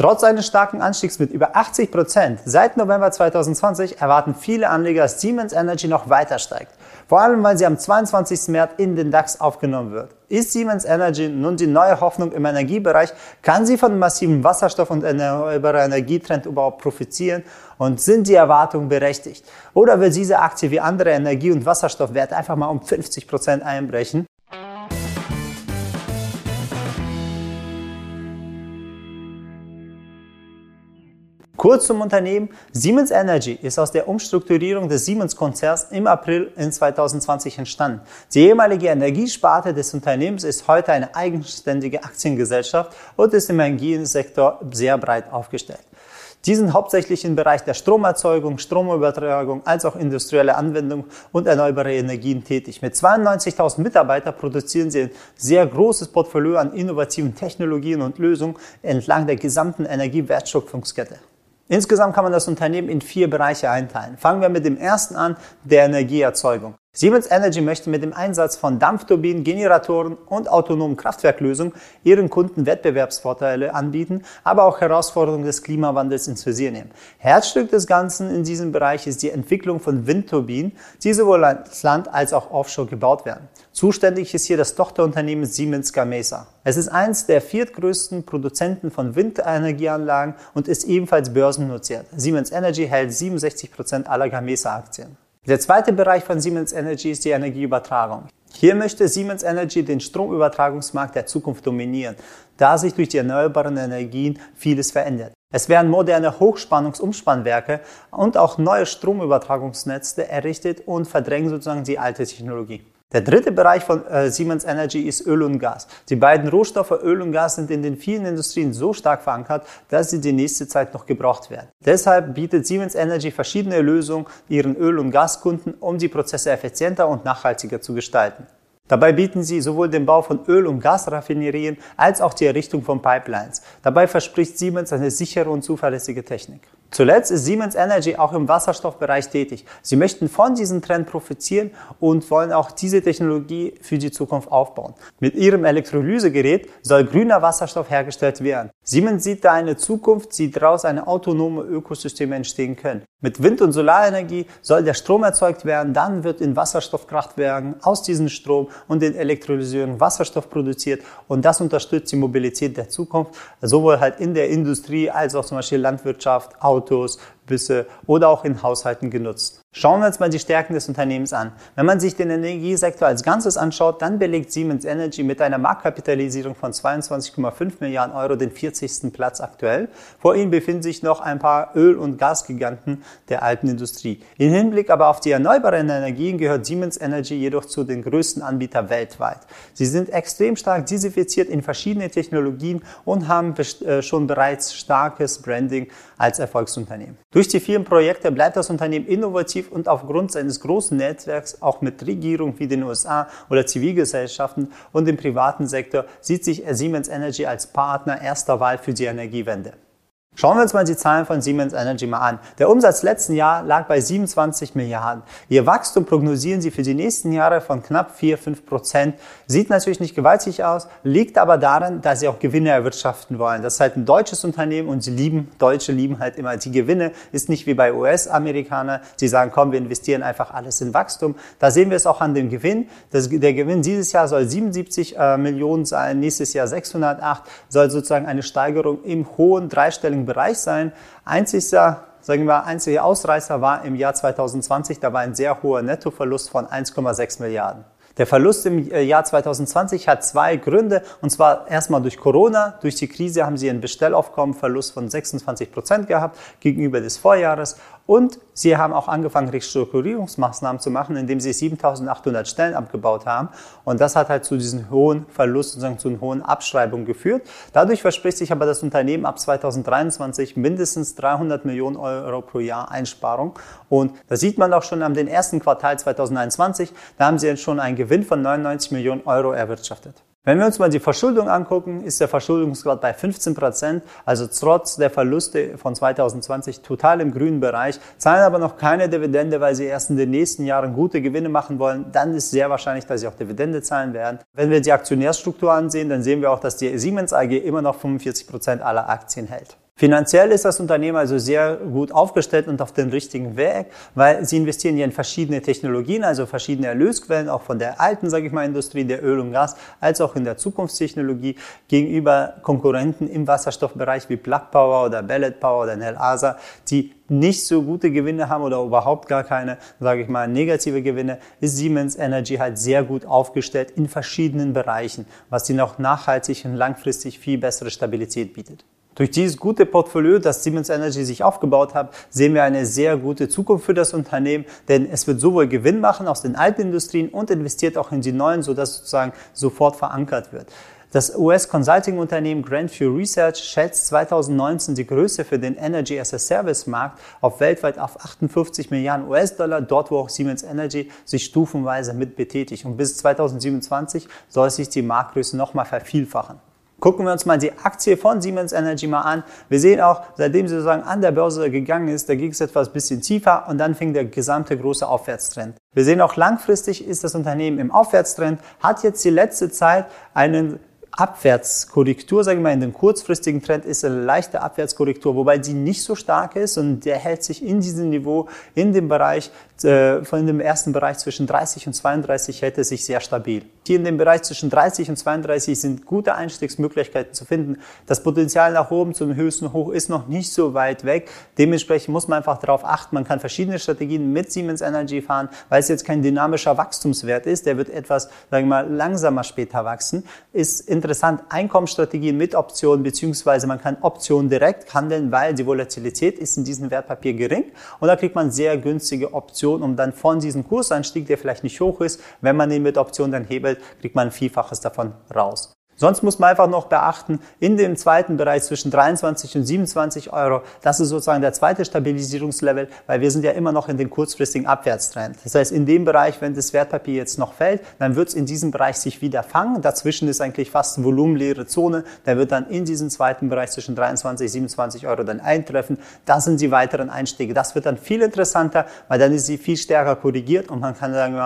Trotz eines starken Anstiegs mit über 80 Prozent seit November 2020 erwarten viele Anleger, dass Siemens Energy noch weiter steigt. Vor allem, weil sie am 22. März in den DAX aufgenommen wird. Ist Siemens Energy nun die neue Hoffnung im Energiebereich? Kann sie von massiven Wasserstoff- und erneuerbarer Energietrend überhaupt profitieren? Und sind die Erwartungen berechtigt? Oder wird diese Aktie wie andere Energie- und Wasserstoffwerte einfach mal um 50 Prozent einbrechen? Kurz zum Unternehmen. Siemens Energy ist aus der Umstrukturierung des Siemens-Konzerns im April in 2020 entstanden. Die ehemalige Energiesparte des Unternehmens ist heute eine eigenständige Aktiengesellschaft und ist im Energiesektor sehr breit aufgestellt. Die sind hauptsächlich im Bereich der Stromerzeugung, Stromübertragung als auch industrielle Anwendung und erneuerbare Energien tätig. Mit 92.000 Mitarbeitern produzieren sie ein sehr großes Portfolio an innovativen Technologien und Lösungen entlang der gesamten Energiewertschöpfungskette. Insgesamt kann man das Unternehmen in vier Bereiche einteilen. Fangen wir mit dem ersten an, der Energieerzeugung. Siemens Energy möchte mit dem Einsatz von Dampfturbinen, Generatoren und autonomen Kraftwerklösungen ihren Kunden Wettbewerbsvorteile anbieten, aber auch Herausforderungen des Klimawandels ins Visier nehmen. Herzstück des Ganzen in diesem Bereich ist die Entwicklung von Windturbinen, die sowohl als Land als auch offshore gebaut werden. Zuständig ist hier das Tochterunternehmen Siemens Gamesa. Es ist eines der viertgrößten Produzenten von Windenergieanlagen und ist ebenfalls börsennotiert. Siemens Energy hält 67 Prozent aller Gamesa-Aktien. Der zweite Bereich von Siemens Energy ist die Energieübertragung. Hier möchte Siemens Energy den Stromübertragungsmarkt der Zukunft dominieren, da sich durch die erneuerbaren Energien vieles verändert. Es werden moderne Hochspannungsumspannwerke und auch neue Stromübertragungsnetze errichtet und verdrängen sozusagen die alte Technologie. Der dritte Bereich von äh, Siemens Energy ist Öl und Gas. Die beiden Rohstoffe Öl und Gas sind in den vielen Industrien so stark verankert, dass sie die nächste Zeit noch gebraucht werden. Deshalb bietet Siemens Energy verschiedene Lösungen ihren Öl- und Gaskunden, um die Prozesse effizienter und nachhaltiger zu gestalten. Dabei bieten sie sowohl den Bau von Öl- und Gasraffinerien als auch die Errichtung von Pipelines. Dabei verspricht Siemens eine sichere und zuverlässige Technik. Zuletzt ist Siemens Energy auch im Wasserstoffbereich tätig. Sie möchten von diesem Trend profitieren und wollen auch diese Technologie für die Zukunft aufbauen. Mit ihrem Elektrolysegerät soll grüner Wasserstoff hergestellt werden. Siemens sieht da eine Zukunft, die daraus eine autonome Ökosysteme entstehen können. Mit Wind- und Solarenergie soll der Strom erzeugt werden, dann wird in Wasserstoffkraftwerken aus diesem Strom und den Elektrolyseuren Wasserstoff produziert und das unterstützt die Mobilität der Zukunft, sowohl halt in der Industrie als auch zum Beispiel Landwirtschaft, Autos, Busse oder auch in Haushalten genutzt. Schauen wir uns mal die Stärken des Unternehmens an. Wenn man sich den Energiesektor als Ganzes anschaut, dann belegt Siemens Energy mit einer Marktkapitalisierung von 22,5 Milliarden Euro den 40. Platz aktuell. Vor ihnen befinden sich noch ein paar Öl- und Gasgiganten der alten Industrie. Im Hinblick aber auf die erneuerbaren Energien gehört Siemens Energy jedoch zu den größten Anbietern weltweit. Sie sind extrem stark diversifiziert in verschiedene Technologien und haben äh, schon bereits starkes Branding als Erfolgsunternehmen. Durch die vielen Projekte bleibt das Unternehmen innovativ und aufgrund seines großen Netzwerks auch mit Regierungen wie den USA oder Zivilgesellschaften und dem privaten Sektor sieht sich Siemens Energy als Partner erster Wahl für die Energiewende. Schauen wir uns mal die Zahlen von Siemens Energy mal an. Der Umsatz letzten Jahr lag bei 27 Milliarden. Ihr Wachstum prognosieren sie für die nächsten Jahre von knapp 4, 5 Prozent. Sieht natürlich nicht gewaltig aus, liegt aber daran, dass sie auch Gewinne erwirtschaften wollen. Das ist halt ein deutsches Unternehmen und sie lieben, Deutsche lieben halt immer die Gewinne. Ist nicht wie bei US-Amerikanern. Sie sagen, komm, wir investieren einfach alles in Wachstum. Da sehen wir es auch an dem Gewinn. Das, der Gewinn dieses Jahr soll 77 äh, Millionen sein, nächstes Jahr 608, soll sozusagen eine Steigerung im hohen dreistelligen Bereich sein. Einzigster sagen wir, einziger Ausreißer war im Jahr 2020, da war ein sehr hoher Nettoverlust von 1,6 Milliarden. Der Verlust im äh, Jahr 2020 hat zwei Gründe. Und zwar erstmal durch Corona. Durch die Krise haben sie einen Bestellaufkommenverlust von 26 Prozent gehabt gegenüber des Vorjahres. Und sie haben auch angefangen, Restrukturierungsmaßnahmen zu machen, indem sie 7800 Stellen abgebaut haben. Und das hat halt zu diesem hohen Verlust, sozusagen zu einer hohen Abschreibung geführt. Dadurch verspricht sich aber das Unternehmen ab 2023 mindestens 300 Millionen Euro pro Jahr Einsparung. Und das sieht man auch schon am den ersten Quartal 2021. Da haben sie jetzt schon einen Gewinn von 99 Millionen Euro erwirtschaftet. Wenn wir uns mal die Verschuldung angucken, ist der Verschuldungsgrad bei 15 Prozent, also trotz der Verluste von 2020 total im grünen Bereich, zahlen aber noch keine Dividende, weil sie erst in den nächsten Jahren gute Gewinne machen wollen. Dann ist sehr wahrscheinlich, dass sie auch Dividende zahlen werden. Wenn wir die Aktionärsstruktur ansehen, dann sehen wir auch, dass die Siemens AG immer noch 45 Prozent aller Aktien hält. Finanziell ist das Unternehmen also sehr gut aufgestellt und auf dem richtigen Weg, weil sie investieren ja in verschiedene Technologien, also verschiedene Erlösquellen, auch von der alten, sage ich mal, Industrie, der Öl und Gas, als auch in der Zukunftstechnologie gegenüber Konkurrenten im Wasserstoffbereich wie Plug Power oder Bellet Power oder Nel Asa, die nicht so gute Gewinne haben oder überhaupt gar keine, sage ich mal, negative Gewinne, ist Siemens Energy halt sehr gut aufgestellt in verschiedenen Bereichen, was ihnen auch nachhaltig und langfristig viel bessere Stabilität bietet. Durch dieses gute Portfolio, das Siemens Energy sich aufgebaut hat, sehen wir eine sehr gute Zukunft für das Unternehmen, denn es wird sowohl Gewinn machen aus den alten Industrien und investiert auch in die neuen, sodass sozusagen sofort verankert wird. Das US-Consulting-Unternehmen Grandview Research schätzt 2019 die Größe für den Energy as a Service-Markt auf weltweit auf 58 Milliarden US-Dollar, dort wo auch Siemens Energy sich stufenweise mit betätigt. Und bis 2027 soll sich die Marktgröße nochmal vervielfachen. Gucken wir uns mal die Aktie von Siemens Energy mal an. Wir sehen auch, seitdem sie sozusagen an der Börse gegangen ist, da ging es etwas bisschen tiefer und dann fing der gesamte große Aufwärtstrend. Wir sehen auch langfristig ist das Unternehmen im Aufwärtstrend, hat jetzt die letzte Zeit einen Abwärtskorrektur, sage ich mal, in dem kurzfristigen Trend ist eine leichte Abwärtskorrektur, wobei sie nicht so stark ist und der hält sich in diesem Niveau, in dem Bereich, äh, von dem ersten Bereich zwischen 30 und 32 hält es sich sehr stabil. Hier in dem Bereich zwischen 30 und 32 sind gute Einstiegsmöglichkeiten zu finden. Das Potenzial nach oben zum höchsten Hoch ist noch nicht so weit weg. Dementsprechend muss man einfach darauf achten, man kann verschiedene Strategien mit Siemens Energy fahren, weil es jetzt kein dynamischer Wachstumswert ist, der wird etwas, sagen wir mal, langsamer später wachsen, ist in interessant Einkommensstrategien mit Optionen, beziehungsweise man kann Optionen direkt handeln, weil die Volatilität ist in diesem Wertpapier gering und da kriegt man sehr günstige Optionen, um dann von diesem Kursanstieg, der vielleicht nicht hoch ist, wenn man den mit Optionen dann hebelt, kriegt man ein Vielfaches davon raus. Sonst muss man einfach noch beachten, in dem zweiten Bereich zwischen 23 und 27 Euro, das ist sozusagen der zweite Stabilisierungslevel, weil wir sind ja immer noch in den kurzfristigen Abwärtstrend. Das heißt, in dem Bereich, wenn das Wertpapier jetzt noch fällt, dann wird es in diesem Bereich sich wieder fangen. Dazwischen ist eigentlich fast volumenleere Zone. Der wird dann in diesen zweiten Bereich zwischen 23 und 27 Euro dann eintreffen. Das sind die weiteren Einstiege. Das wird dann viel interessanter, weil dann ist sie viel stärker korrigiert und man kann sagen,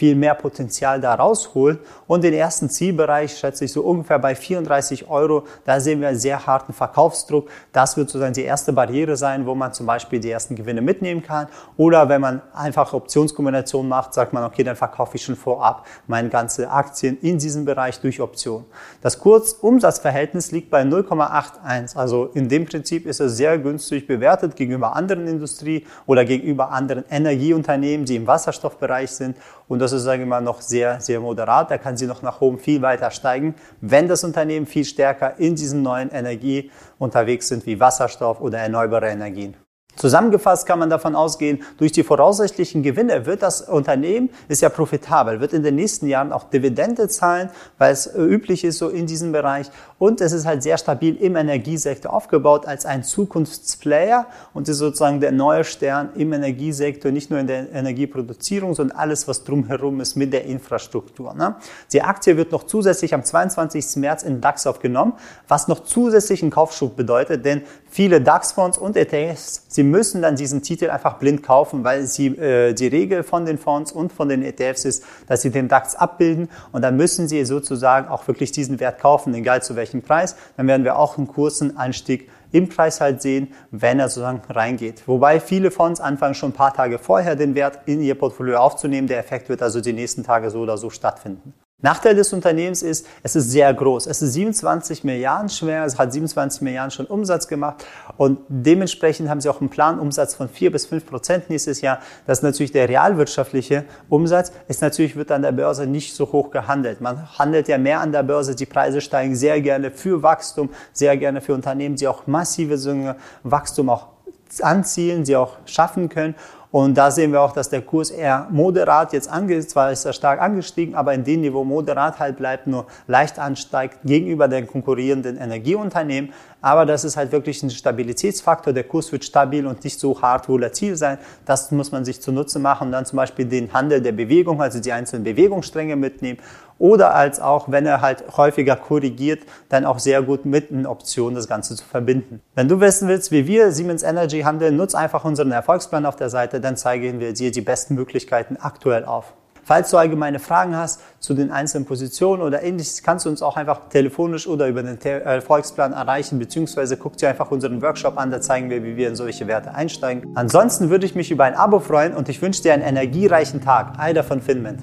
viel mehr Potenzial da rausholen. Und den ersten Zielbereich schätze ich so ungefähr bei 34 Euro. Da sehen wir einen sehr harten Verkaufsdruck. Das wird sozusagen die erste Barriere sein, wo man zum Beispiel die ersten Gewinne mitnehmen kann. Oder wenn man einfach Optionskombinationen macht, sagt man, okay, dann verkaufe ich schon vorab meine ganze Aktien in diesem Bereich durch Option. Das Kurzumsatzverhältnis liegt bei 0,81. Also in dem Prinzip ist es sehr günstig bewertet gegenüber anderen Industrie oder gegenüber anderen Energieunternehmen, die im Wasserstoffbereich sind. Und das ist, sage ich mal, noch sehr, sehr moderat. Da kann sie noch nach oben viel weiter steigen, wenn das Unternehmen viel stärker in diesen neuen Energie unterwegs sind, wie Wasserstoff oder erneuerbare Energien. Zusammengefasst kann man davon ausgehen, durch die voraussichtlichen Gewinne wird das Unternehmen, ist ja profitabel, wird in den nächsten Jahren auch Dividende zahlen, weil es üblich ist so in diesem Bereich. Und es ist halt sehr stabil im Energiesektor aufgebaut als ein Zukunftsplayer und ist sozusagen der neue Stern im Energiesektor, nicht nur in der Energieproduzierung, sondern alles, was drumherum ist mit der Infrastruktur. Ne? Die Aktie wird noch zusätzlich am 22. März in DAX aufgenommen, was noch zusätzlichen Kaufschub bedeutet, denn viele DAX-Fonds und ETFs, sie müssen dann diesen Titel einfach blind kaufen, weil sie, äh, die Regel von den Fonds und von den ETFs ist, dass sie den DAX abbilden und dann müssen sie sozusagen auch wirklich diesen Wert kaufen, egal zu welchem Preis. Dann werden wir auch einen kurzen Anstieg im Preis halt sehen, wenn er sozusagen reingeht. Wobei viele Fonds anfangen schon ein paar Tage vorher den Wert in ihr Portfolio aufzunehmen. Der Effekt wird also die nächsten Tage so oder so stattfinden. Nachteil des Unternehmens ist, es ist sehr groß. Es ist 27 Milliarden schwer, es hat 27 Milliarden schon Umsatz gemacht und dementsprechend haben sie auch einen Planumsatz von 4 bis 5 Prozent nächstes Jahr. Das ist natürlich der realwirtschaftliche Umsatz. Ist natürlich wird an der Börse nicht so hoch gehandelt. Man handelt ja mehr an der Börse, die Preise steigen sehr gerne für Wachstum, sehr gerne für Unternehmen, die auch massive Wachstum auch anzielen, sie auch schaffen können. Und da sehen wir auch, dass der Kurs eher moderat jetzt angeht, zwar ist er stark angestiegen, aber in dem Niveau moderat halt bleibt, nur leicht ansteigt gegenüber den konkurrierenden Energieunternehmen. Aber das ist halt wirklich ein Stabilitätsfaktor. Der Kurs wird stabil und nicht so hart volatil sein. Das muss man sich zunutze machen und dann zum Beispiel den Handel der Bewegung, also die einzelnen Bewegungsstränge mitnehmen. Oder als auch, wenn er halt häufiger korrigiert, dann auch sehr gut mit einer Option das Ganze zu verbinden. Wenn du wissen willst, wie wir Siemens Energy handeln, nutz einfach unseren Erfolgsplan auf der Seite, dann zeigen wir dir die besten Möglichkeiten aktuell auf. Falls du allgemeine Fragen hast zu den einzelnen Positionen oder ähnliches, kannst du uns auch einfach telefonisch oder über den Erfolgsplan erreichen, beziehungsweise guck dir einfach unseren Workshop an, da zeigen wir, wie wir in solche Werte einsteigen. Ansonsten würde ich mich über ein Abo freuen und ich wünsche dir einen energiereichen Tag. Eider von Finment.